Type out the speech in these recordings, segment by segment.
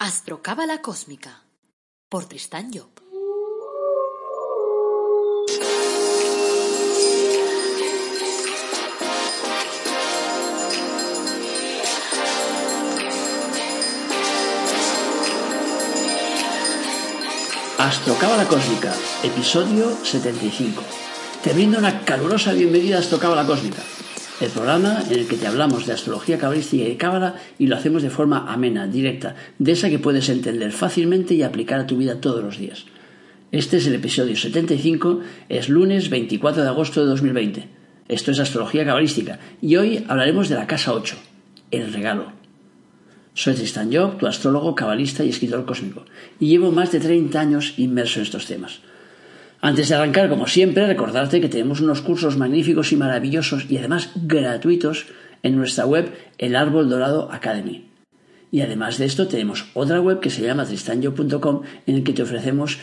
Astrocábala Cósmica por Tristán Job. Astrocábala Cósmica, episodio 75. Te brindo una calurosa bienvenida a Astrocábala Cósmica, el programa en el que te hablamos de astrología cabalística y cábala y lo hacemos de forma amena, directa, de esa que puedes entender fácilmente y aplicar a tu vida todos los días. Este es el episodio 75, es lunes 24 de agosto de 2020. Esto es astrología cabalística y hoy hablaremos de la casa 8, el regalo. Soy Tristan Job, tu astrólogo, cabalista y escritor cósmico, y llevo más de 30 años inmerso en estos temas. Antes de arrancar, como siempre, recordarte que tenemos unos cursos magníficos y maravillosos y además gratuitos en nuestra web El Árbol Dorado Academy. Y además de esto tenemos otra web que se llama tristanyo.com en el que te ofrecemos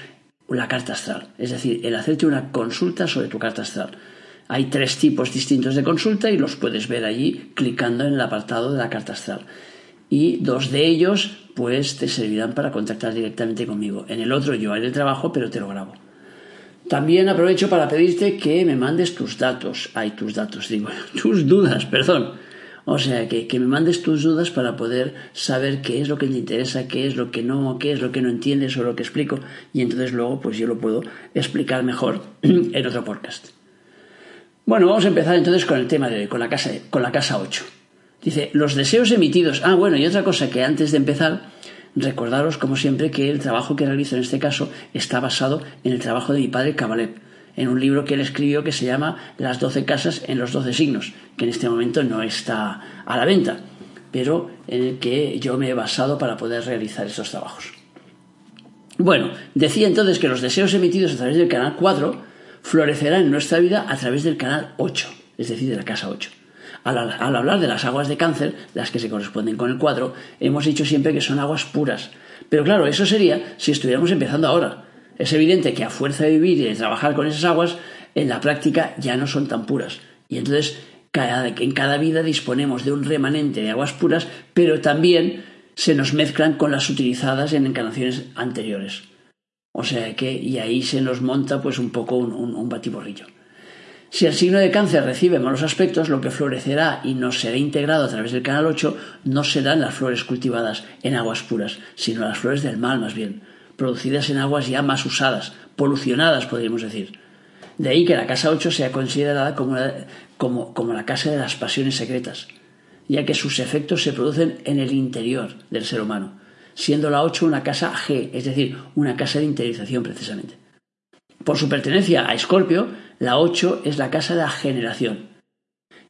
la carta astral, es decir, el hacerte una consulta sobre tu carta astral. Hay tres tipos distintos de consulta y los puedes ver allí clicando en el apartado de la carta astral. Y dos de ellos pues te servirán para contactar directamente conmigo. En el otro yo haré el trabajo pero te lo grabo. También aprovecho para pedirte que me mandes tus datos, ay, tus datos, digo, tus dudas, perdón. O sea, que, que, me mandes tus dudas para poder saber qué es lo que te interesa, qué es lo que no, qué es lo que no entiendes o lo que explico. Y entonces luego, pues yo lo puedo explicar mejor en otro podcast. Bueno, vamos a empezar entonces con el tema de hoy, con la casa, con la casa 8. Dice, los deseos emitidos. Ah, bueno, y otra cosa que antes de empezar, Recordaros, como siempre, que el trabajo que realizo en este caso está basado en el trabajo de mi padre Kabalev, en un libro que él escribió que se llama Las doce casas en los doce signos, que en este momento no está a la venta, pero en el que yo me he basado para poder realizar estos trabajos. Bueno, decía entonces que los deseos emitidos a través del canal 4 florecerán en nuestra vida a través del canal 8, es decir, de la casa 8. Al, hablar de las aguas de cáncer, las que se corresponden con el cuadro, hemos dicho siempre que son aguas puras. Pero claro, eso sería si estuviéramos empezando ahora. Es evidente que a fuerza de vivir y de trabajar con esas aguas, en la práctica ya no son tan puras. Y entonces cada, en cada vida disponemos de un remanente de aguas puras, pero también se nos mezclan con las utilizadas en encarnaciones anteriores. O sea que, y ahí se nos monta pues un poco un batiborrillo. Si el signo de cáncer recibe malos aspectos, lo que florecerá y nos será integrado a través del canal 8 no serán las flores cultivadas en aguas puras, sino las flores del mal más bien, producidas en aguas ya más usadas, polucionadas podríamos decir. De ahí que la casa 8 sea considerada como la, como, como la casa de las pasiones secretas, ya que sus efectos se producen en el interior del ser humano, siendo la 8 una casa G, es decir, una casa de interiorización precisamente. Por su pertenencia a Escorpio, la 8 es la casa de la generación.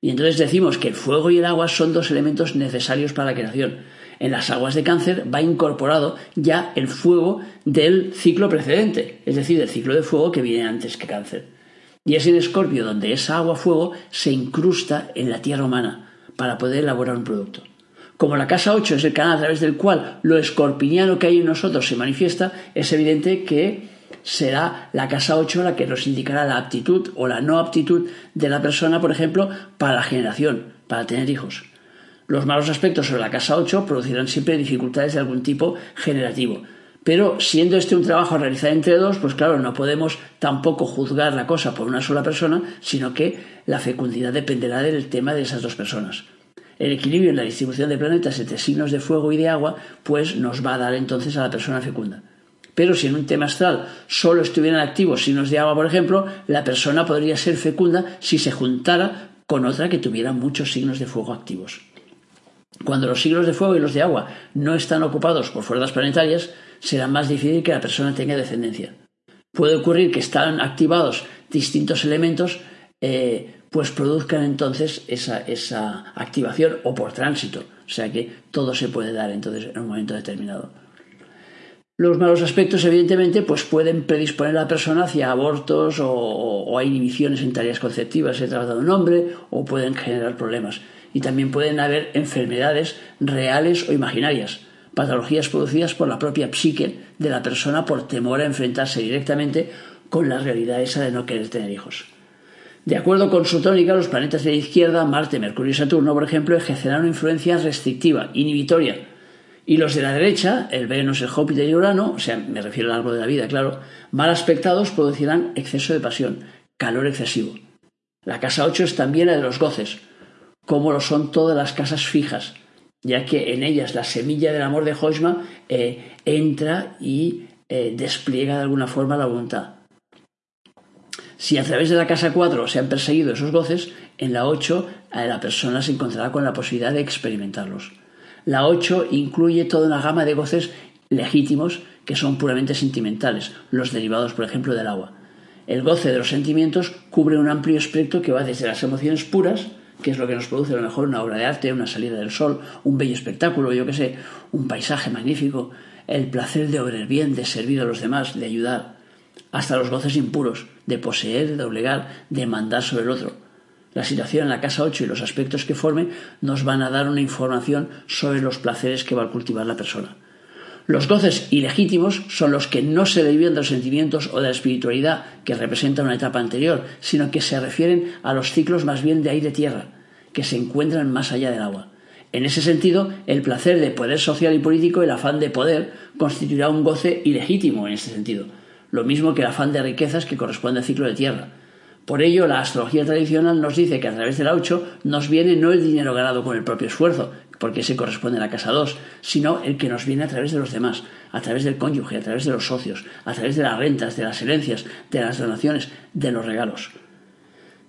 Y entonces decimos que el fuego y el agua son dos elementos necesarios para la creación. En las aguas de cáncer va incorporado ya el fuego del ciclo precedente, es decir, del ciclo de fuego que viene antes que cáncer. Y es en Escorpio donde esa agua-fuego se incrusta en la tierra humana para poder elaborar un producto. Como la casa 8 es el canal a través del cual lo escorpiniano que hay en nosotros se manifiesta, es evidente que será la casa 8 la que nos indicará la aptitud o la no aptitud de la persona, por ejemplo, para la generación, para tener hijos. Los malos aspectos sobre la casa 8 producirán siempre dificultades de algún tipo generativo. Pero siendo este un trabajo a realizar entre dos, pues claro, no podemos tampoco juzgar la cosa por una sola persona, sino que la fecundidad dependerá del tema de esas dos personas. El equilibrio en la distribución de planetas entre signos de fuego y de agua, pues nos va a dar entonces a la persona fecunda. Pero si en un tema astral solo estuvieran activos signos de agua, por ejemplo, la persona podría ser fecunda si se juntara con otra que tuviera muchos signos de fuego activos. Cuando los signos de fuego y los de agua no están ocupados por fuerzas planetarias, será más difícil que la persona tenga descendencia. Puede ocurrir que están activados distintos elementos, eh, pues produzcan entonces esa, esa activación o por tránsito. O sea que todo se puede dar entonces en un momento determinado. Los malos aspectos, evidentemente, pues pueden predisponer a la persona hacia abortos o, a inhibiciones en tareas conceptivas, se trata de un hombre, o pueden generar problemas. Y también pueden haber enfermedades reales o imaginarias, patologías producidas por la propia psique de la persona por temor a enfrentarse directamente con la realidad esa de no querer tener hijos. De acuerdo con su tónica, los planetas de la izquierda, Marte, Mercurio y Saturno, por ejemplo, ejercerán una influencia restrictiva, inhibitoria, Y los de la derecha, el Venus, el Júpiter y Urano, o sea, me refiero al árbol de la vida, claro, mal aspectados producirán exceso de pasión, calor excesivo. La casa 8 es también la de los goces, como lo son todas las casas fijas, ya que en ellas la semilla del amor de Hoisma eh, entra y eh, despliega de alguna forma la voluntad. Si a través de la casa 4 se han perseguido esos goces, en la 8 eh, la persona se encontrará con la posibilidad de experimentarlos. La 8 incluye toda una gama de goces legítimos que son puramente sentimentales, los derivados, por ejemplo, del agua. El goce de los sentimientos cubre un amplio espectro que va desde las emociones puras, que es lo que nos produce a lo mejor una obra de arte, una salida del sol, un bello espectáculo, yo qué sé, un paisaje magnífico, el placer de obrar bien, de servir a los demás, de ayudar, hasta los goces impuros, de poseer, de doblegar, de mandar sobre el otro. La situación en la casa 8 y los aspectos que forme nos van a dar una información sobre los placeres que va a cultivar la persona. Los goces ilegítimos son los que no se derivan de los sentimientos o de la espiritualidad que representa una etapa anterior, sino que se refieren a los ciclos más bien de aire-tierra, que se encuentran más allá del agua. En ese sentido, el placer de poder social y político, el afán de poder, constituirá un goce ilegítimo en este sentido, lo mismo que el afán de riquezas que corresponde al ciclo de tierra. Por ello, la astrología tradicional nos dice que a través del 8 nos viene no el dinero ganado con el propio esfuerzo, porque ese corresponde a la casa 2, sino el que nos viene a través de los demás, a través del cónyuge, a través de los socios, a través de las rentas, de las herencias, de las donaciones, de los regalos.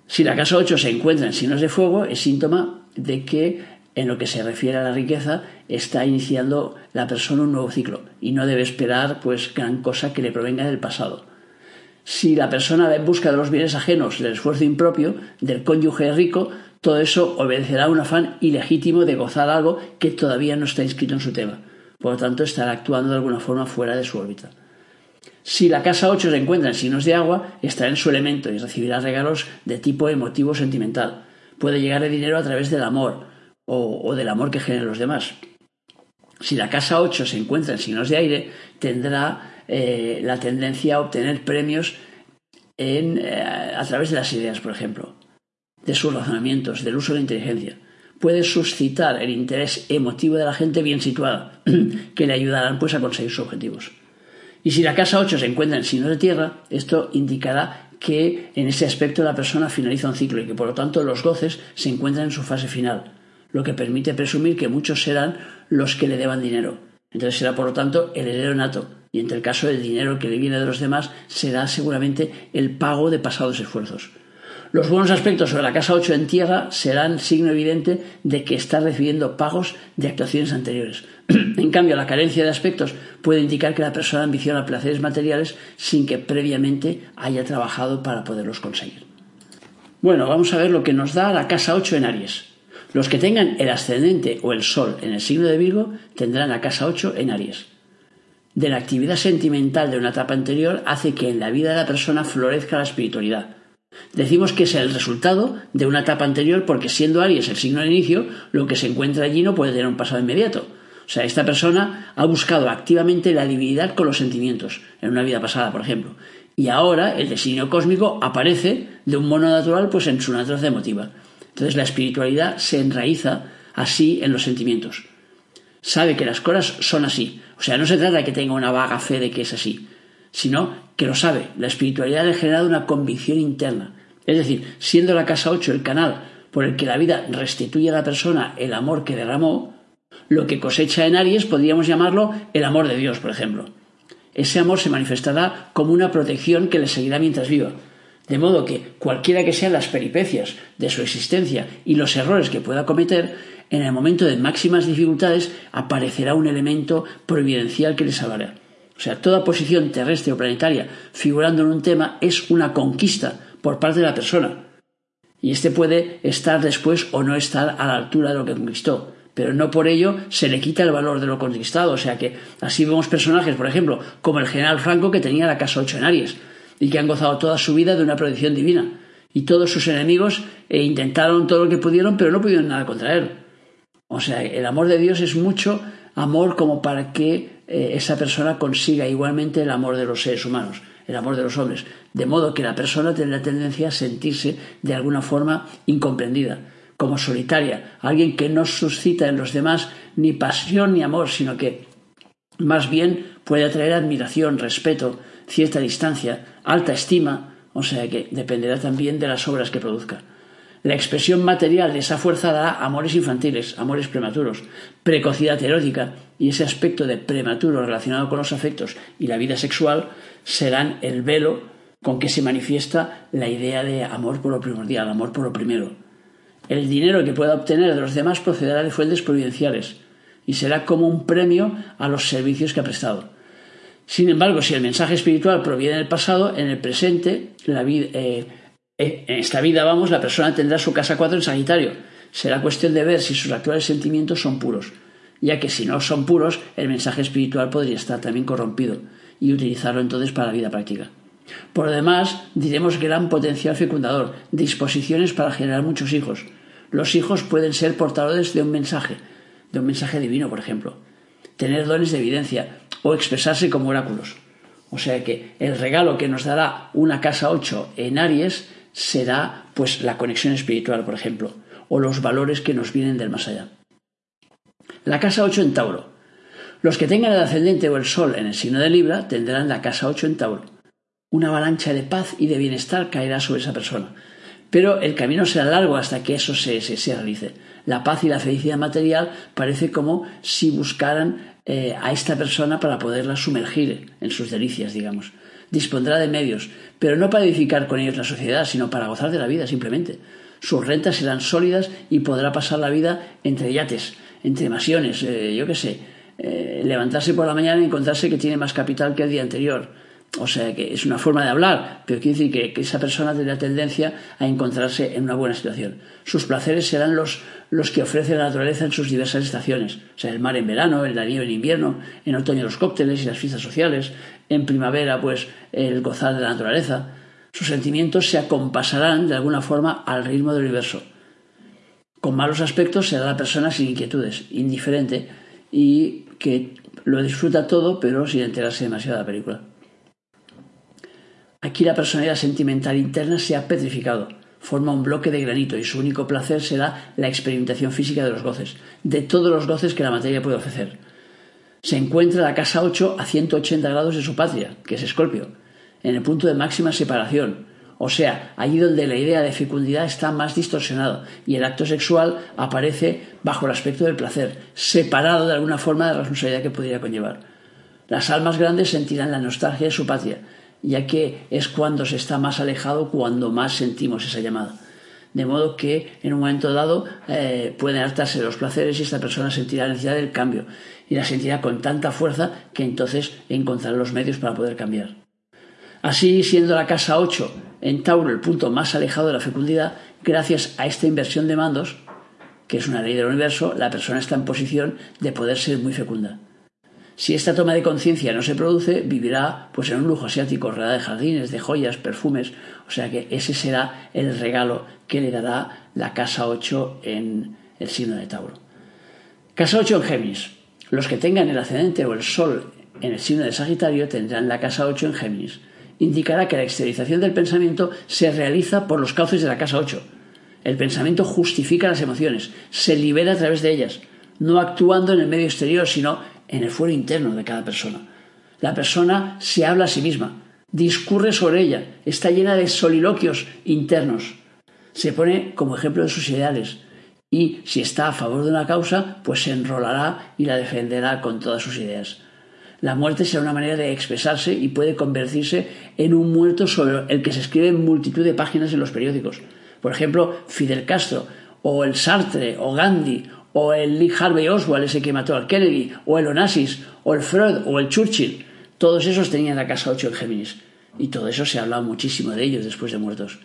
Si la casa 8 se encuentra en signos de fuego, es síntoma de que en lo que se refiere a la riqueza está iniciando la persona un nuevo ciclo y no debe esperar pues gran cosa que le provenga del pasado. Si la persona va en busca de los bienes ajenos, del esfuerzo impropio, del cónyuge rico, todo eso obedecerá a un afán ilegítimo de gozar algo que todavía no está inscrito en su tema. Por lo tanto, estará actuando de alguna forma fuera de su órbita. Si la casa 8 se encuentra en signos de agua, estará en su elemento y recibirá regalos de tipo emotivo sentimental. Puede llegar el dinero a través del amor o, del amor que generan los demás. Si la casa 8 se encuentra en signos de aire, tendrá eh, la tendencia a obtener premios eh, a través de las ideas, por ejemplo, de sus razonamientos, del uso de la inteligencia. Puede suscitar el interés emotivo de la gente bien situada, que le ayudarán pues, a conseguir sus objetivos. Y si la casa 8 se encuentra en signo de tierra, esto indicará que en ese aspecto la persona finaliza un ciclo y que por lo tanto los goces se encuentran en su fase final, lo que permite presumir que muchos serán los que le deban dinero. Entonces será por lo tanto el heredero nato, y entre el caso del dinero que le viene de los demás será seguramente el pago de pasados esfuerzos. Los buenos aspectos sobre la casa 8 en tierra serán signo evidente de que está recibiendo pagos de actuaciones anteriores. en cambio, la carencia de aspectos puede indicar que la persona ambiciona placeres materiales sin que previamente haya trabajado para poderlos conseguir. Bueno, vamos a ver lo que nos da la casa 8 en Aries. Los que tengan el ascendente o el sol en el signo de Virgo tendrán la casa 8 en Aries de la actividad sentimental de una etapa anterior hace que en la vida de la persona florezca la espiritualidad. Decimos que es el resultado de una etapa anterior porque siendo Aries el signo de inicio, lo que se encuentra allí no puede tener un pasado inmediato. O sea, esta persona ha buscado activamente la divinidad con los sentimientos, en una vida pasada, por ejemplo. Y ahora el designio cósmico aparece de un mono natural pues en su naturaleza emotiva. Entonces la espiritualidad se enraiza así en los sentimientos. Sabe que las cosas son así, o sea, no se trata de que tenga una vaga fe de que es así, sino que lo sabe. La espiritualidad le ha generado una convicción interna. Es decir, siendo la casa 8 el canal por el que la vida restituye a la persona el amor que derramó, lo que cosecha en Aries podríamos llamarlo el amor de Dios, por ejemplo. Ese amor se manifestará como una protección que le seguirá mientras viva. De modo que cualquiera que sean las peripecias de su existencia y los errores que pueda cometer, en el momento de máximas dificultades aparecerá un elemento providencial que les salvará. O sea, toda posición terrestre o planetaria figurando en un tema es una conquista por parte de la persona. Y éste puede estar después o no estar a la altura de lo que conquistó. Pero no por ello se le quita el valor de lo conquistado. O sea que así vemos personajes, por ejemplo, como el general Franco que tenía la casa 8 en Aries y que han gozado toda su vida de una protección divina. Y todos sus enemigos eh, intentaron todo lo que pudieron, pero no pudieron nada contra él. O sea, el amor de Dios es mucho amor como para que eh, esa persona consiga igualmente el amor de los seres humanos, el amor de los hombres. De modo que la persona la tendencia a sentirse de alguna forma incomprendida. como solitaria, alguien que no suscita en los demás ni pasión ni amor, sino que más bien puede atraer admiración, respeto, cierta distancia, alta estima, o sea que dependerá también de las obras que produzca. La expresión material de esa fuerza dará amores infantiles, amores prematuros, precocidad erótica y ese aspecto de prematuro relacionado con los afectos y la vida sexual serán el velo con que se manifiesta la idea de amor por lo primordial, amor por lo primero. El dinero que pueda obtener de los demás procederá de fuentes providenciales y será como un premio a los servicios que ha prestado. Sin embargo, si el mensaje espiritual proviene del pasado, en el presente, la vida, eh, eh, en esta vida, vamos, la persona tendrá su casa 4 en Sagitario. Será cuestión de ver si sus actuales sentimientos son puros, ya que si no son puros, el mensaje espiritual podría estar también corrompido y utilizarlo entonces para la vida práctica. Por lo demás, diremos gran potencial fecundador, disposiciones para generar muchos hijos. Los hijos pueden ser portadores de un mensaje, de un mensaje divino, por ejemplo, tener dones de evidencia o expresarse como oráculos. O sea que el regalo que nos dará una casa 8 en Aries será pues la conexión espiritual, por ejemplo, o los valores que nos vienen del más allá. La casa 8 en Tauro. Los que tengan el ascendente o el sol en el signo de Libra tendrán la casa 8 en Tauro. Una avalancha de paz y de bienestar caerá sobre esa persona. Pero el camino será largo hasta que eso se, se, realice. La paz y la felicidad material parece como si buscaran eh, a esta persona para poderla sumergir en sus delicias, digamos dispondrá de medios, pero no para edificar con ellos la sociedad, sino para gozar de la vida simplemente. Sus rentas serán sólidas y podrá pasar la vida entre yates, entre masiones, eh, yo qué sé, eh, levantarse por la mañana y encontrarse que tiene más capital que el día anterior o sea que es una forma de hablar, pero quiere decir que, esa persona tiene tendencia a encontrarse en una buena situación. Sus placeres serán los, los que ofrece la naturaleza en sus diversas estaciones. O sea, el mar en verano, el darío en invierno, en otoño los cócteles y las fiestas sociales, en primavera, pues, el gozar de la naturaleza. Sus sentimientos se acompasarán de alguna forma al ritmo del universo. Con malos aspectos será la persona sin inquietudes, indiferente y que lo disfruta todo, pero sin enterarse demasiado de la película. Aquí la personalidad sentimental interna se ha petrificado, forma un bloque de granito y su único placer será la experimentación física de los goces, de todos los goces que la materia puede ofrecer. Se encuentra la casa 8 a 180 grados de su patria, que es Escorpio, en el punto de máxima separación, o sea, allí donde la idea de fecundidad está más distorsionada y el acto sexual aparece bajo el aspecto del placer, separado de alguna forma de la responsabilidad que pudiera conllevar. Las almas grandes sentirán la nostalgia de su patria, ya que es cuando se está más alejado cuando más sentimos esa llamada. De modo que en un momento dado eh, pueden hartarse los placeres y esta persona sentirá la necesidad del cambio y la sentirá con tanta fuerza que entonces encontrará los medios para poder cambiar. Así, siendo la casa 8 en Tauro el punto más alejado de la fecundidad, gracias a esta inversión de mandos, que es una ley del universo, la persona está en posición de poder ser muy fecunda. Si esta toma de conciencia no se produce, vivirá pues en un lujo asiático rodeada de jardines, de joyas, perfumes, o sea que ese será el regalo que le dará la casa 8 en el signo de Tauro. Casa 8 en Géminis. Los que tengan el ascendente o el sol en el signo de Sagitario tendrán la casa 8 en Géminis. Indicará que la exteriorización del pensamiento se realiza por los cauces de la casa 8. El pensamiento justifica las emociones, se libera a través de ellas, no actuando en el medio exterior, sino en el fuero interno de cada persona. La persona se habla a sí misma, discurre sobre ella, está llena de soliloquios internos, se pone como ejemplo de sus ideales y si está a favor de una causa, pues se enrolará y la defenderá con todas sus ideas. La muerte será una manera de expresarse y puede convertirse en un muerto sobre el que se escriben multitud de páginas en los periódicos. Por ejemplo, Fidel Castro, o el Sartre, o Gandhi, o el Lee Harvey Oswald, ese que mató al Kennedy, o el Onassis, o el Freud, o el Churchill, todos esos tenían la casa 8 en Géminis. Y todo eso se ha hablado muchísimo de ellos después de muertos.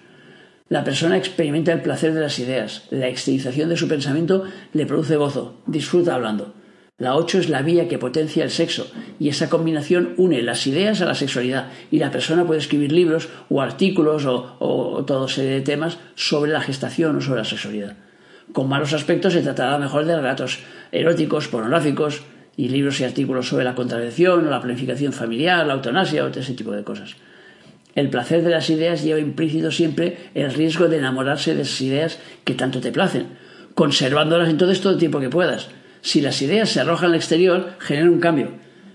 La persona experimenta el placer de las ideas. La exteriorización de su pensamiento le produce gozo. Disfruta hablando. La 8 es la vía que potencia el sexo y esa combinación une las ideas a la sexualidad y la persona puede escribir libros o artículos o, o toda serie de temas sobre la gestación o sobre la sexualidad. Con malos aspectos se tratará mejor de relatos eróticos, pornográficos y libros y artículos sobre la contradicción o la planificación familiar, la eutanasia o ese tipo de cosas. El placer de las ideas lleva implícito siempre el riesgo de enamorarse de esas ideas que tanto te placen, conservándolas entonces todo el tiempo que puedas. Si las ideas se arrojan al exterior, generan un cambio.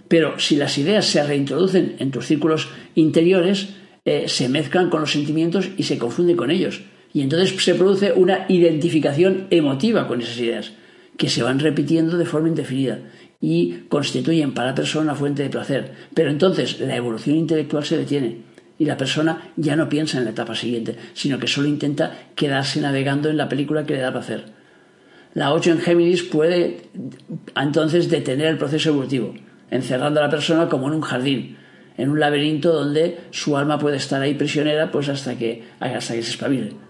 Pero si las ideas se reintroducen en tus círculos interiores, eh, se mezclan con los sentimientos y se confunden con ellos. Y entonces se produce una identificación emotiva con esas ideas, que se van repitiendo de forma indefinida y constituyen para la persona una fuente de placer. Pero entonces la evolución intelectual se detiene y la persona ya no piensa en la etapa siguiente, sino que solo intenta quedarse navegando en la película que le da placer. La 8 en Géminis puede entonces detener el proceso evolutivo, encerrando a la persona como en un jardín, en un laberinto donde su alma puede estar ahí prisionera pues hasta que, hasta que se espabile.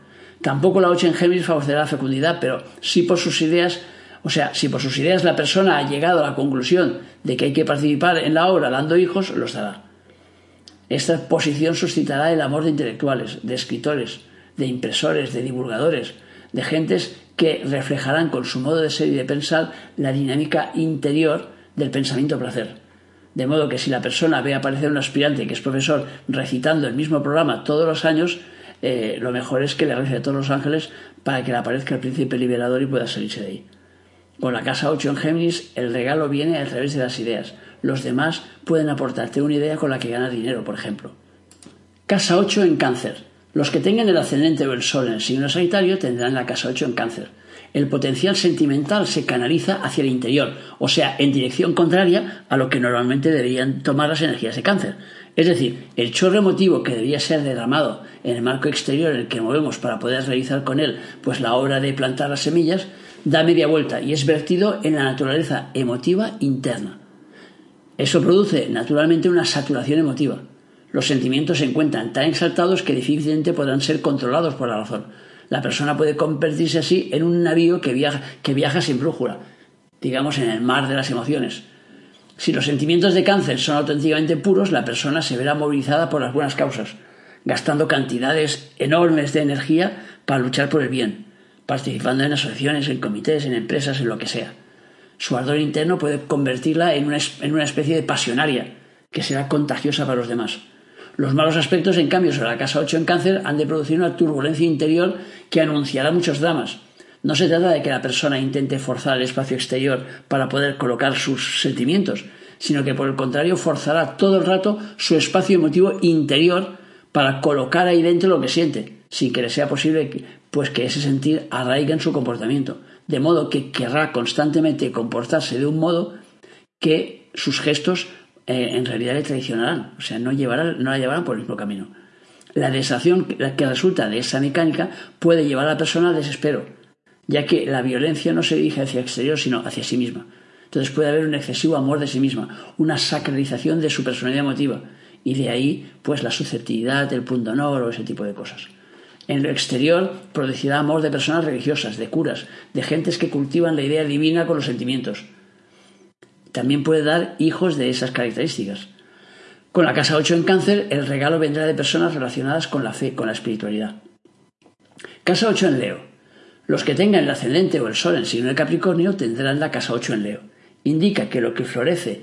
Tampoco la 8 en Géminis favorecerá la fecundidad, pero sí por sus ideas o sea, si por sus ideas la persona ha llegado a la conclusión de que hay que participar en la obra dando hijos, los dará. Esta posición suscitará el amor de intelectuales, de escritores, de impresores, de divulgadores, de gentes que reflejarán con su modo de ser y de pensar la dinámica interior del pensamiento placer. De modo que si la persona ve aparecer un aspirante que es profesor recitando el mismo programa todos los años, eh, lo mejor es que le rece a todos los ángeles para que le aparezca el príncipe liberador y pueda salirse de ahí. Con la casa 8 en Géminis, el regalo viene a través de las ideas. Los demás pueden aportarte una idea con la que ganas dinero, por ejemplo. Casa 8 en Cáncer. Los que tengan el ascendente o el sol en el signo Sagitario tendrán la casa 8 en Cáncer. El potencial sentimental se canaliza hacia el interior, o sea, en dirección contraria a lo que normalmente deberían tomar las energías de Cáncer. Es decir, el chorro emotivo que debía ser derramado en el marco exterior en el que movemos para poder realizar con él pues la obra de plantar las semillas, da media vuelta y es vertido en la naturaleza emotiva interna. Eso produce naturalmente una saturación emotiva. Los sentimientos se encuentran tan exaltados que difícilmente podrán ser controlados por la razón. La persona puede convertirse así en un navío que viaja, que viaja sin brújula, digamos en el mar de las emociones. Si los sentimientos de cáncer son auténticamente puros, la persona se verá movilizada por las buenas causas, gastando cantidades enormes de energía para luchar por el bien participando en asociaciones, en comités, en empresas, en lo que sea. Su ardor interno puede convertirla en una, en una especie de pasionaria que será contagiosa para los demás. Los malos aspectos, en cambio, sobre la casa 8 en cáncer han de producir una turbulencia interior que anunciará muchos dramas. No se trata de que la persona intente forzar el espacio exterior para poder colocar sus sentimientos, sino que por el contrario forzará todo el rato su espacio emotivo interior para colocar ahí dentro lo que siente, sin que le sea posible pues que ese sentir arraiga en su comportamiento, de modo que querrá constantemente comportarse de un modo que sus gestos eh, en realidad le traicionarán, o sea, no, no la llevarán por el mismo camino. La desacción que resulta de esa mecánica puede llevar a la persona al desespero, ya que la violencia no se dirige hacia el exterior, sino hacia sí misma. Entonces puede haber un excesivo amor de sí misma, una sacralización de su personalidad emotiva, y de ahí, pues, la susceptibilidad, el punto honor o ese tipo de cosas. En lo exterior producirá amor de personas religiosas, de curas, de gentes que cultivan la idea divina con los sentimientos. También puede dar hijos de esas características. Con la casa 8 en cáncer, el regalo vendrá de personas relacionadas con la fe, con la espiritualidad. Casa 8 en Leo. Los que tengan el ascendente o el sol en signo de Capricornio tendrán la casa 8 en Leo. Indica que lo que florece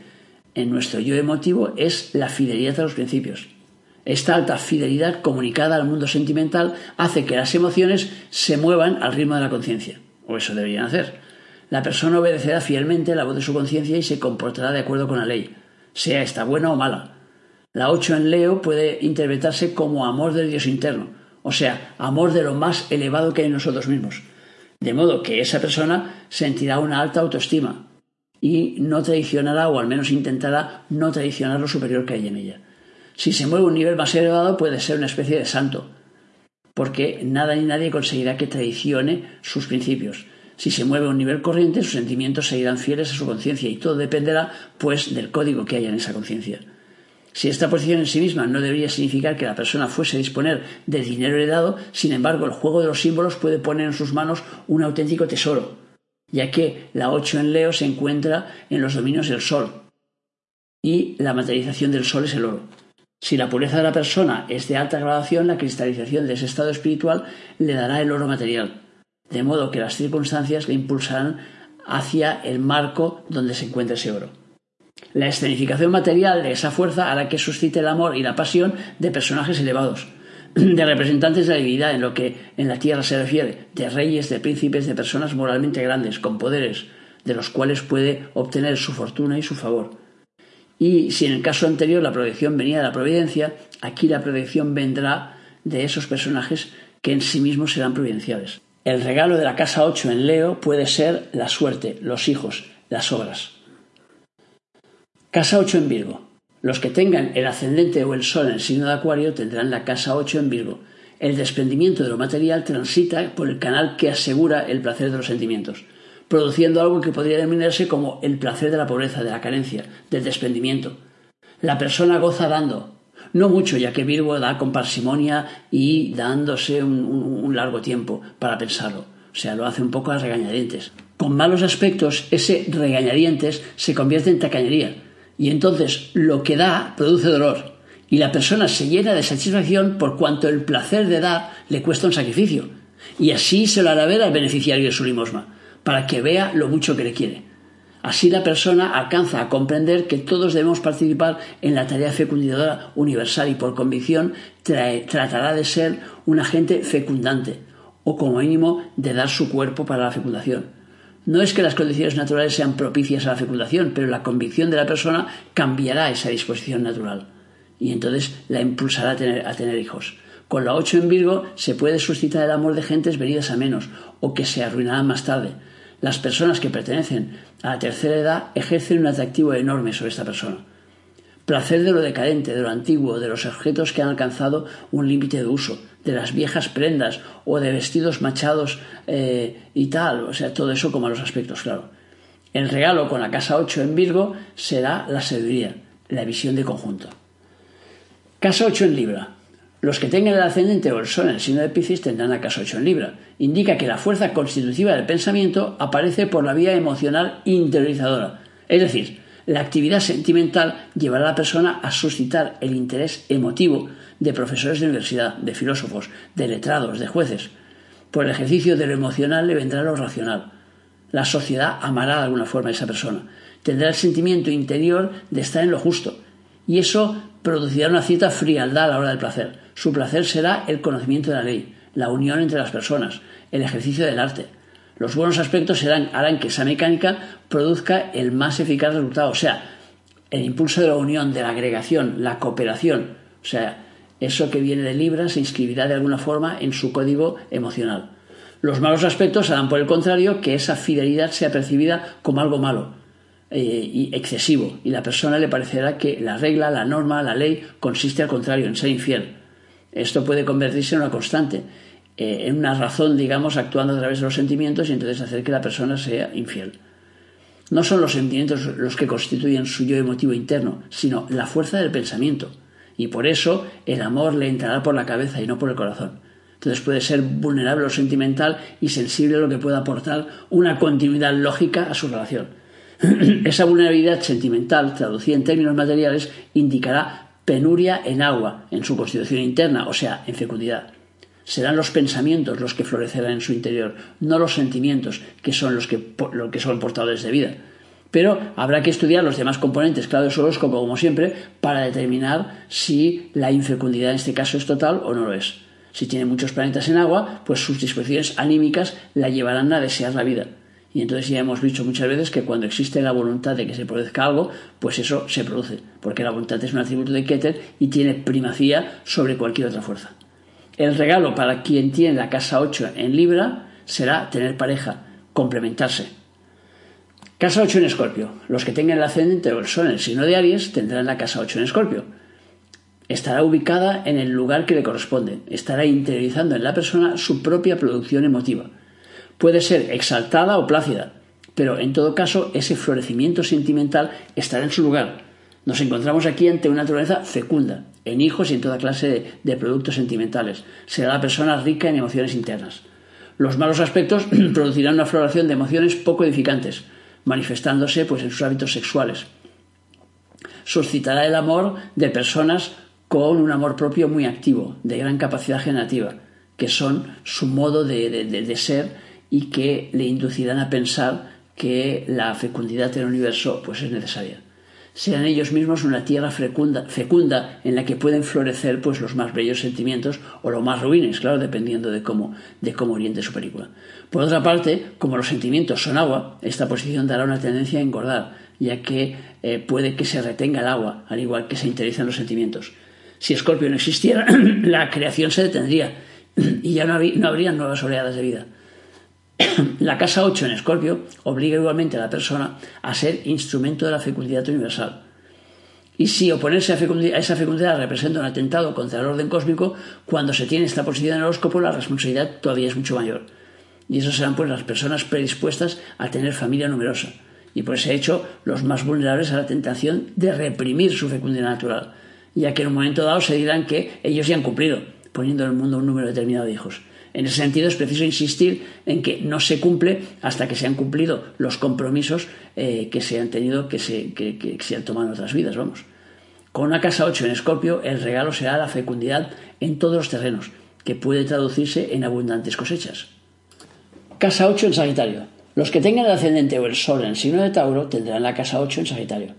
en nuestro yo emotivo es la fidelidad a los principios. Esta alta fidelidad comunicada al mundo sentimental hace que las emociones se muevan al ritmo de la conciencia, o eso deberían hacer. La persona obedecerá fielmente la voz de su conciencia y se comportará de acuerdo con la ley, sea esta buena o mala. La 8 en Leo puede interpretarse como amor del Dios interno, o sea, amor de lo más elevado que hay en nosotros mismos. De modo que esa persona sentirá una alta autoestima y no traicionará, o al menos intentará no traicionar lo superior que hay en ella. Si se mueve a un nivel más elevado puede ser una especie de santo, porque nada ni nadie conseguirá que traicione sus principios. Si se mueve a un nivel corriente, sus sentimientos seguirán fieles a su conciencia y todo dependerá, pues, del código que haya en esa conciencia. Si esta posición en sí misma no debería significar que la persona fuese a disponer de dinero heredado, sin embargo, el juego de los símbolos puede poner en sus manos un auténtico tesoro, ya que la 8 en Leo se encuentra en los dominios del Sol, y la materialización del Sol es el oro. Si la pureza de la persona es de alta gradación, la cristalización de ese estado espiritual le dará el oro material, de modo que las circunstancias le impulsarán hacia el marco donde se encuentra ese oro. La escenificación material de esa fuerza hará que suscite el amor y la pasión de personajes elevados, de representantes de la divinidad en lo que en la tierra se refiere, de reyes, de príncipes, de personas moralmente grandes, con poderes, de los cuales puede obtener su fortuna y su favor. Y si en el caso anterior la protección venía de la providencia, aquí la protección vendrá de esos personajes que en sí mismos serán providenciales. El regalo de la casa 8 en Leo puede ser la suerte, los hijos, las obras. Casa 8 en Virgo. Los que tengan el ascendente o el sol en el signo de Acuario tendrán la casa 8 en Virgo. El desprendimiento de lo material transita por el canal que asegura el placer de los sentimientos, produciendo algo que podría denominarse como el placer de la pobreza, de la carencia, del desprendimiento. La persona goza dando, no mucho, ya que Virgo da con parsimonia y dándose un, largo tiempo para pensarlo. O sea, lo hace un poco a regañadientes. Con malos aspectos, ese regañadientes se convierte en tacañería y entonces lo que da produce dolor y la persona se llena de satisfacción por cuanto el placer de dar le cuesta un sacrificio y así se lo hará ver al beneficiario de su limosna para que vea lo mucho que le quiere. Así la persona alcanza a comprender que todos debemos participar en la tarea fecundadora universal y por convicción tratará de ser un agente fecundante o como mínimo de dar su cuerpo para la fecundación. No es que las condiciones naturales sean propicias a la fecundación, pero la convicción de la persona cambiará esa disposición natural y entonces la impulsará a tener, a tener hijos. Con la 8 en Virgo se puede suscitar el amor de gentes venidas a menos o que se arruinarán más tarde. Las personas que pertenecen a la tercera edad ejercen un atractivo enorme sobre esta persona. Placer de lo decadente, de lo antiguo, de los objetos que han alcanzado un límite de uso, de las viejas prendas o de vestidos machados eh, y tal, o sea, todo eso como los aspectos, claro. El regalo con la casa 8 en Virgo será la sabiduría, la visión de conjunto. Casa 8 en Libra. Los que tengan el ascendente o el sol en el signo de Piscis tendrán la casa 8 en Libra. Indica que la fuerza constitutiva del pensamiento aparece por la vía emocional interiorizadora, es decir, la actividad sentimental llevará a la persona a suscitar el interés emotivo de profesores de universidad, de filósofos, de letrados, de jueces. Por el ejercicio de lo emocional le vendrá lo racional. La sociedad amará de alguna forma a esa persona. Tendrá el sentimiento interior de estar en lo justo. Y eso producirá una cierta frialdad a la hora del placer. Su placer será el conocimiento de la ley, la unión entre las personas, el ejercicio del arte, los buenos aspectos harán que esa mecánica produzca el más eficaz resultado, o sea, el impulso de la unión, de la agregación, la cooperación, o sea, eso que viene de Libra se inscribirá de alguna forma en su código emocional. Los malos aspectos harán, por el contrario, que esa fidelidad sea percibida como algo malo eh, y excesivo, y la persona le parecerá que la regla, la norma, la ley consiste al contrario, en ser infiel. Esto puede convertirse en una constante eh, en una razón, digamos, actuando a través de los sentimientos y entonces hacer que la persona sea infiel. No son los sentimientos los que constituyen su yo emotivo interno, sino la fuerza del pensamiento. Y por eso el amor le entrará por la cabeza y no por el corazón. Entonces puede ser vulnerable o sentimental y sensible a lo que pueda aportar una continuidad lógica a su relación. Esa vulnerabilidad sentimental, traducida en términos materiales, indicará penuria en agua, en su constitución interna, o sea, en fecundidad. Serán los pensamientos los que florecerán en su interior, no los sentimientos, que son los que, que son portadores de vida. Pero habrá que estudiar los demás componentes, claro, del horóscopo, como siempre, para determinar si la infecundidad en este caso es total o no lo es. Si tiene muchos planetas en agua, pues sus disposiciones anímicas la llevarán a desear la vida. Y entonces ya hemos dicho muchas veces que cuando existe la voluntad de que se produzca algo, pues eso se produce, porque la voluntad es un atributo de Keter y tiene primacía sobre cualquier otra fuerza. El regalo para quien tiene la casa 8 en Libra será tener pareja, complementarse. Casa 8 en Escorpio. Los que tengan el ascendente o el sol en el signo de Aries tendrán la casa 8 en Escorpio. Estará ubicada en el lugar que le corresponde. Estará interiorizando en la persona su propia producción emotiva. Puede ser exaltada o plácida, pero en todo caso ese florecimiento sentimental estará en su lugar. Nos encontramos aquí ante una naturaleza fecunda, en hijos y en toda clase de, productos sentimentales. Será la persona rica en emociones internas. Los malos aspectos producirán una floración de emociones poco edificantes, manifestándose pues, en sus hábitos sexuales. Suscitará el amor de personas con un amor propio muy activo, de gran capacidad generativa, que son su modo de, ser y que le inducirán a pensar que la fecundidad del universo pues, es necesaria sean ellos mismos una tierra fecunda, en la que pueden florecer pues los más bellos sentimientos o los más ruines, claro, dependiendo de cómo, de cómo oriente su película. Por otra parte, como los sentimientos son agua, esta posición dará una tendencia a engordar, ya que eh, puede que se retenga el agua, al igual que se interiorizan los sentimientos. Si Escorpio no existiera, la creación se detendría y ya no, no habría nuevas oleadas de vida. La casa 8 en Escorpio obliga igualmente a la persona a ser instrumento de la fecundidad universal. Y si oponerse a, esa fecundidad representa un atentado contra el orden cósmico, cuando se tiene esta posición en el horóscopo, la responsabilidad todavía es mucho mayor. Y eso serán pues las personas predispuestas a tener familia numerosa. Y por ese hecho, los más vulnerables a la tentación de reprimir su fecundidad natural, ya que en un momento dado se dirán que ellos ya han cumplido, poniendo en el mundo un número determinado de hijos. En ese sentido es preciso insistir en que no se cumple hasta que se han cumplido los compromisos eh, que se han tenido, que se, que, se han tomado en otras vidas, vamos. Con una casa 8 en Escorpio, el regalo será la fecundidad en todos los terrenos, que puede traducirse en abundantes cosechas. Casa 8 en Sagitario. Los que tengan el ascendente o el sol en el signo de Tauro tendrán la casa 8 en Sagitario.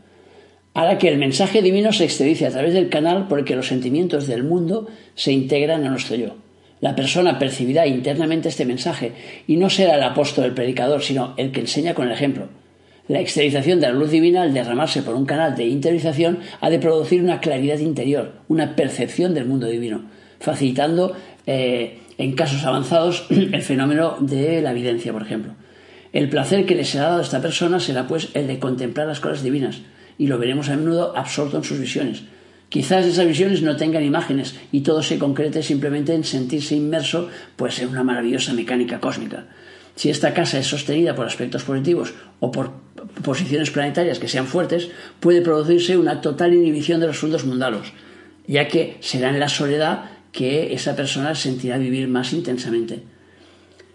Hará que el mensaje divino se exteriorice a través del canal por el que los sentimientos del mundo se integran a nuestro yo. La persona percibirá internamente este mensaje y no será el apóstol, el predicador, sino el que enseña con el ejemplo. La exteriorización de la luz divina, al derramarse por un canal de interiorización, ha de producir una claridad interior, una percepción del mundo divino, facilitando eh, en casos avanzados el fenómeno de la evidencia, por ejemplo. El placer que le será dado a esta persona será pues el de contemplar las cosas divinas, y lo veremos a menudo absorto en sus visiones, Quizás esas visiones no tengan imágenes y todo se concrete simplemente en sentirse inmerso pues en una maravillosa mecánica cósmica. Si esta casa es sostenida por aspectos positivos o por posiciones planetarias que sean fuertes, puede producirse una total inhibición de los fundos mundanos, ya que será en la soledad que esa persona sentirá vivir más intensamente.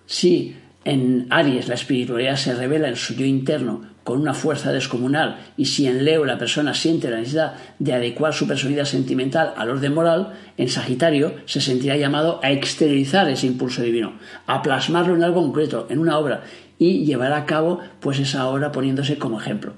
Si en Aries la espiritualidad se revela en su yo interno con una fuerza descomunal y si en Leo la persona siente la necesidad de adecuar su personalidad sentimental al orden moral, en Sagitario se sentirá llamado a exteriorizar ese impulso divino, a plasmarlo en algo concreto, en una obra y llevar a cabo pues esa obra poniéndose como ejemplo.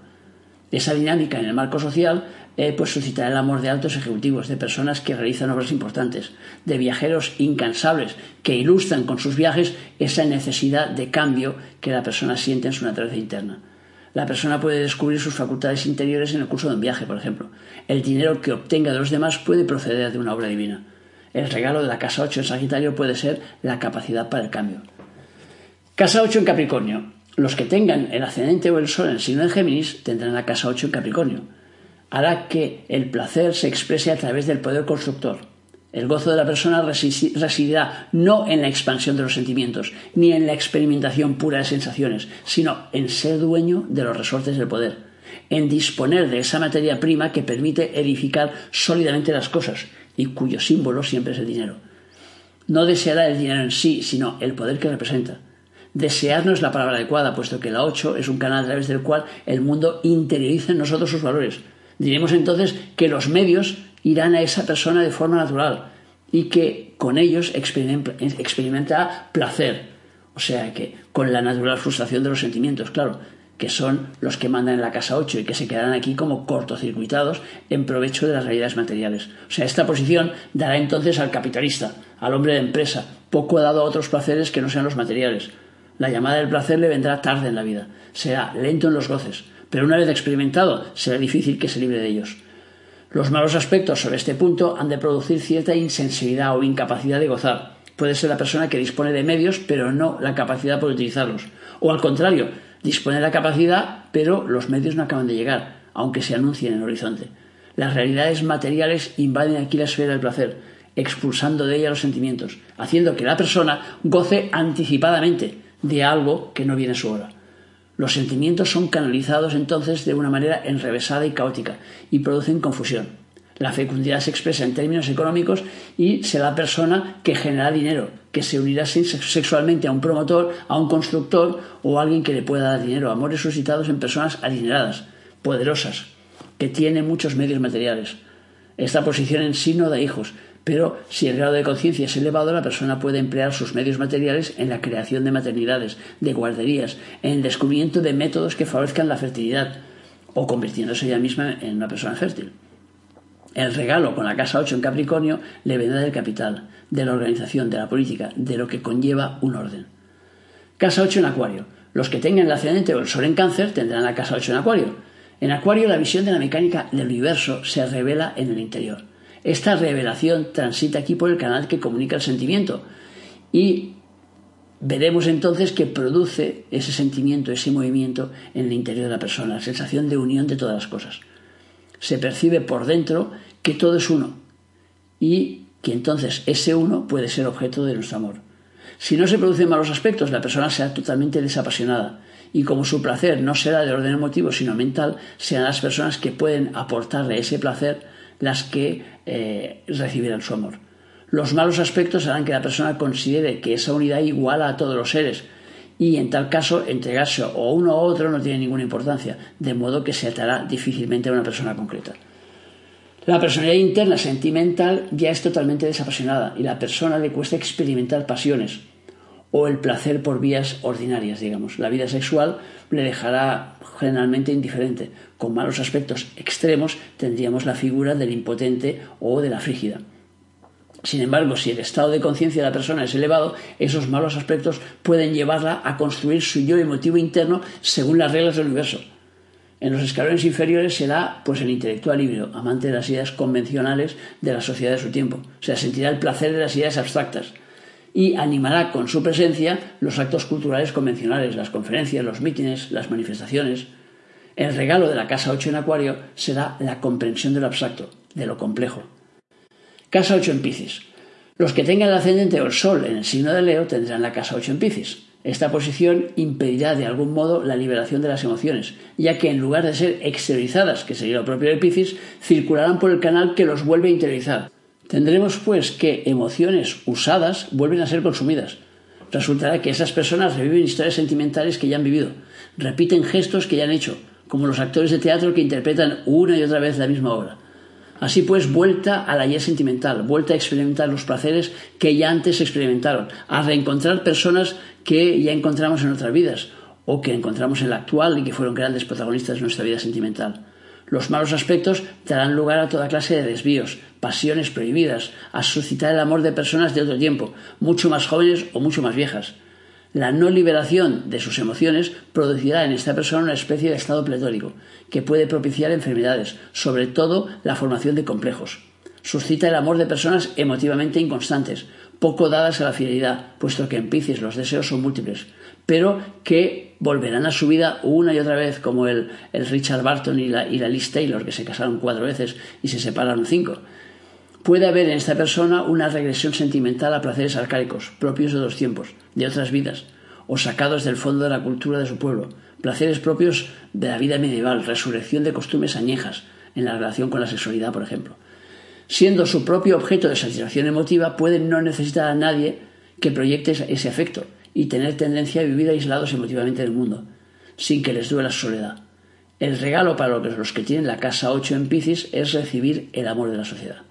Esa dinámica en el marco social eh, pues suscitará el amor de altos ejecutivos, de personas que realizan obras importantes, de viajeros incansables que ilustran con sus viajes esa necesidad de cambio que la persona siente en su naturaleza interna. La persona puede descubrir sus facultades interiores en el curso de un viaje, por ejemplo. El dinero que obtenga de los demás puede proceder de una obra divina. El regalo de la casa 8 en Sagitario puede ser la capacidad para el cambio. Casa 8 en Capricornio. Los que tengan el ascendente o el sol en el signo de Géminis tendrán la casa 8 en Capricornio. Hará que el placer se exprese a través del poder constructor. El gozo de la persona residirá no en la expansión de los sentimientos, ni en la experimentación pura de sensaciones, sino en ser dueño de los resortes del poder, en disponer de esa materia prima que permite edificar sólidamente las cosas y cuyo símbolo siempre es el dinero. No deseará el dinero en sí, sino el poder que representa. Desear no es la palabra adecuada, puesto que la 8 es un canal a través del cual el mundo interioriza en nosotros sus valores. Diremos entonces que los medios irán a esa persona de forma natural y que con ellos experimenta placer. O sea que con la natural frustración de los sentimientos, claro, que son los que mandan en la casa 8 y que se quedarán aquí como cortocircuitados en provecho de las realidades materiales. O sea, esta posición dará entonces al capitalista, al hombre de empresa, poco dado a otros placeres que no sean los materiales. La llamada del placer le vendrá tarde en la vida, será lento en los goces, pero una vez experimentado será difícil que se libre de ellos. Los malos aspectos sobre este punto han de producir cierta insensibilidad o incapacidad de gozar. Puede ser la persona que dispone de medios, pero no la capacidad por utilizarlos. O al contrario, dispone de la capacidad, pero los medios no acaban de llegar, aunque se anuncien en el horizonte. Las realidades materiales invaden aquí la esfera del placer, expulsando de ella los sentimientos, haciendo que la persona goce anticipadamente de algo que no viene a su hora. Los sentimientos son canalizados entonces de una manera enrevesada y caótica y producen confusión. La fecundidad se expresa en términos económicos y será la persona que genera dinero, que se unirá sexualmente a un promotor, a un constructor o a alguien que le pueda dar dinero. Amores suscitados en personas adineradas, poderosas, que tienen muchos medios materiales. Esta posición en sí no da hijos, pero si el grado de conciencia es elevado, la persona puede emplear sus medios materiales en la creación de maternidades, de guarderías, en el descubrimiento de métodos que favorezcan la fertilidad o convirtiéndose ella misma en una persona fértil. El regalo con la casa 8 en Capricornio le vendrá del capital, de la organización, de la política, de lo que conlleva un orden. Casa 8 en Acuario. Los que tengan el ascendente o el sol en cáncer tendrán la casa 8 en Acuario. En Acuario la visión de la mecánica del universo se revela en el interior. Esta revelación transita aquí por el canal que comunica el sentimiento y veremos entonces que produce ese sentimiento, ese movimiento en el interior de la persona, la sensación de unión de todas las cosas. Se percibe por dentro que todo es uno y que entonces ese uno puede ser objeto de nuestro amor. Si no se producen malos aspectos, la persona será totalmente desapasionada y como su placer no será de orden emotivo sino mental, serán las personas que pueden aportarle ese placer las que eh, recibirán su amor. Los malos aspectos harán que la persona considere que esa unidad iguala a todos los seres y en tal caso entregarse o uno o otro no tiene ninguna importancia, de modo que se atará difícilmente a una persona concreta. La personalidad interna sentimental ya es totalmente desapasionada y la persona le cuesta experimentar pasiones o el placer por vías ordinarias, digamos. La vida sexual le dejará generalmente indiferente. Con malos aspectos extremos tendríamos la figura del impotente o de la frígida. Sin embargo, si el estado de conciencia de la persona es elevado, esos malos aspectos pueden llevarla a construir su yo emotivo interno según las reglas del universo. En los escalones inferiores será pues el intelectual híbrido, amante de las ideas convencionales de la sociedad de su tiempo. O sea, sentirá el placer de las ideas abstractas y animará con su presencia los actos culturales convencionales, las conferencias, los mítines, las manifestaciones. El regalo de la casa 8 en Acuario será la comprensión de lo abstracto, de lo complejo. Casa 8 en Piscis. Los que tengan el ascendente o el sol en el signo de Leo tendrán la casa 8 en Piscis. Esta posición impedirá de algún modo la liberación de las emociones, ya que en lugar de ser exteriorizadas, que sería lo propio de Piscis, circularán por el canal que los vuelve a interiorizar. Tendremos pues que emociones usadas vuelven a ser consumidas. Resultará que esas personas reviven historias sentimentales que ya han vivido, repiten gestos que ya han hecho, como los actores de teatro que interpretan una y otra vez la misma obra. Así pues, vuelta a la ayer sentimental, vuelta a experimentar los placeres que ya antes experimentaron, a reencontrar personas que ya encontramos en otras vidas o que encontramos en la actual y que fueron grandes protagonistas de nuestra vida sentimental. Los malos aspectos darán lugar a toda clase de desvíos, pasiones prohibidas, a suscitar el amor de personas de otro tiempo, mucho más jóvenes o mucho más viejas. La no liberación de sus emociones producirá en esta persona una especie de estado pletórico, que puede propiciar enfermedades, sobre todo la formación de complejos. Suscita el amor de personas emotivamente inconstantes, poco dadas a la fidelidad, puesto que en Piscis los deseos son múltiples, pero que volverán a su vida una y otra vez, como el, Richard Barton y la, y la Liz Taylor, que se casaron cuatro veces y se separaron cinco. Puede haber en esta persona una regresión sentimental a placeres arcaicos, propios de los tiempos, de otras vidas, o sacados del fondo de la cultura de su pueblo, placeres propios de la vida medieval, resurrección de costumbres añejas, en la relación con la sexualidad, por ejemplo. Siendo su propio objeto de satisfacción emotiva, pueden no necesitar a nadie que proyecte ese afecto y tener tendencia a vivir aislados emotivamente del mundo, sin que les duela su soledad. El regalo para los que tienen la casa 8 en Piscis es recibir el amor de la sociedad.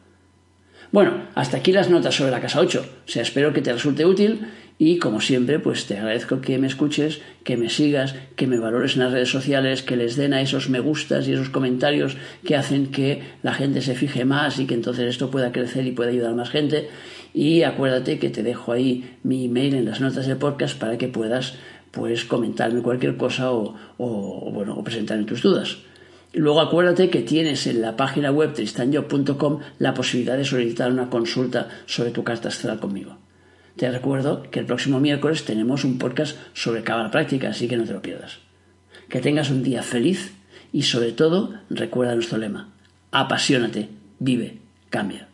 Bueno, hasta aquí las notas sobre la casa 8. O sea, espero que te resulte útil y como siempre, pues te agradezco que me escuches, que me sigas, que me valores en las redes sociales, que les den a esos me gustas y esos comentarios que hacen que la gente se fije más y que entonces esto pueda crecer y pueda ayudar a más gente. Y acuérdate que te dejo ahí mi email en las notas del podcast para que puedas pues comentarme cualquier cosa o, o bueno o presentarme tus dudas. Luego acuérdate que tienes en la página web tristanyo.com la posibilidad de solicitar una consulta sobre tu carta astral conmigo. Te recuerdo que el próximo miércoles tenemos un podcast sobre cábala práctica, así que no te lo pierdas. Que tengas un día feliz y sobre todo recuerda nuestro lema. Apasionate, vive, cambia.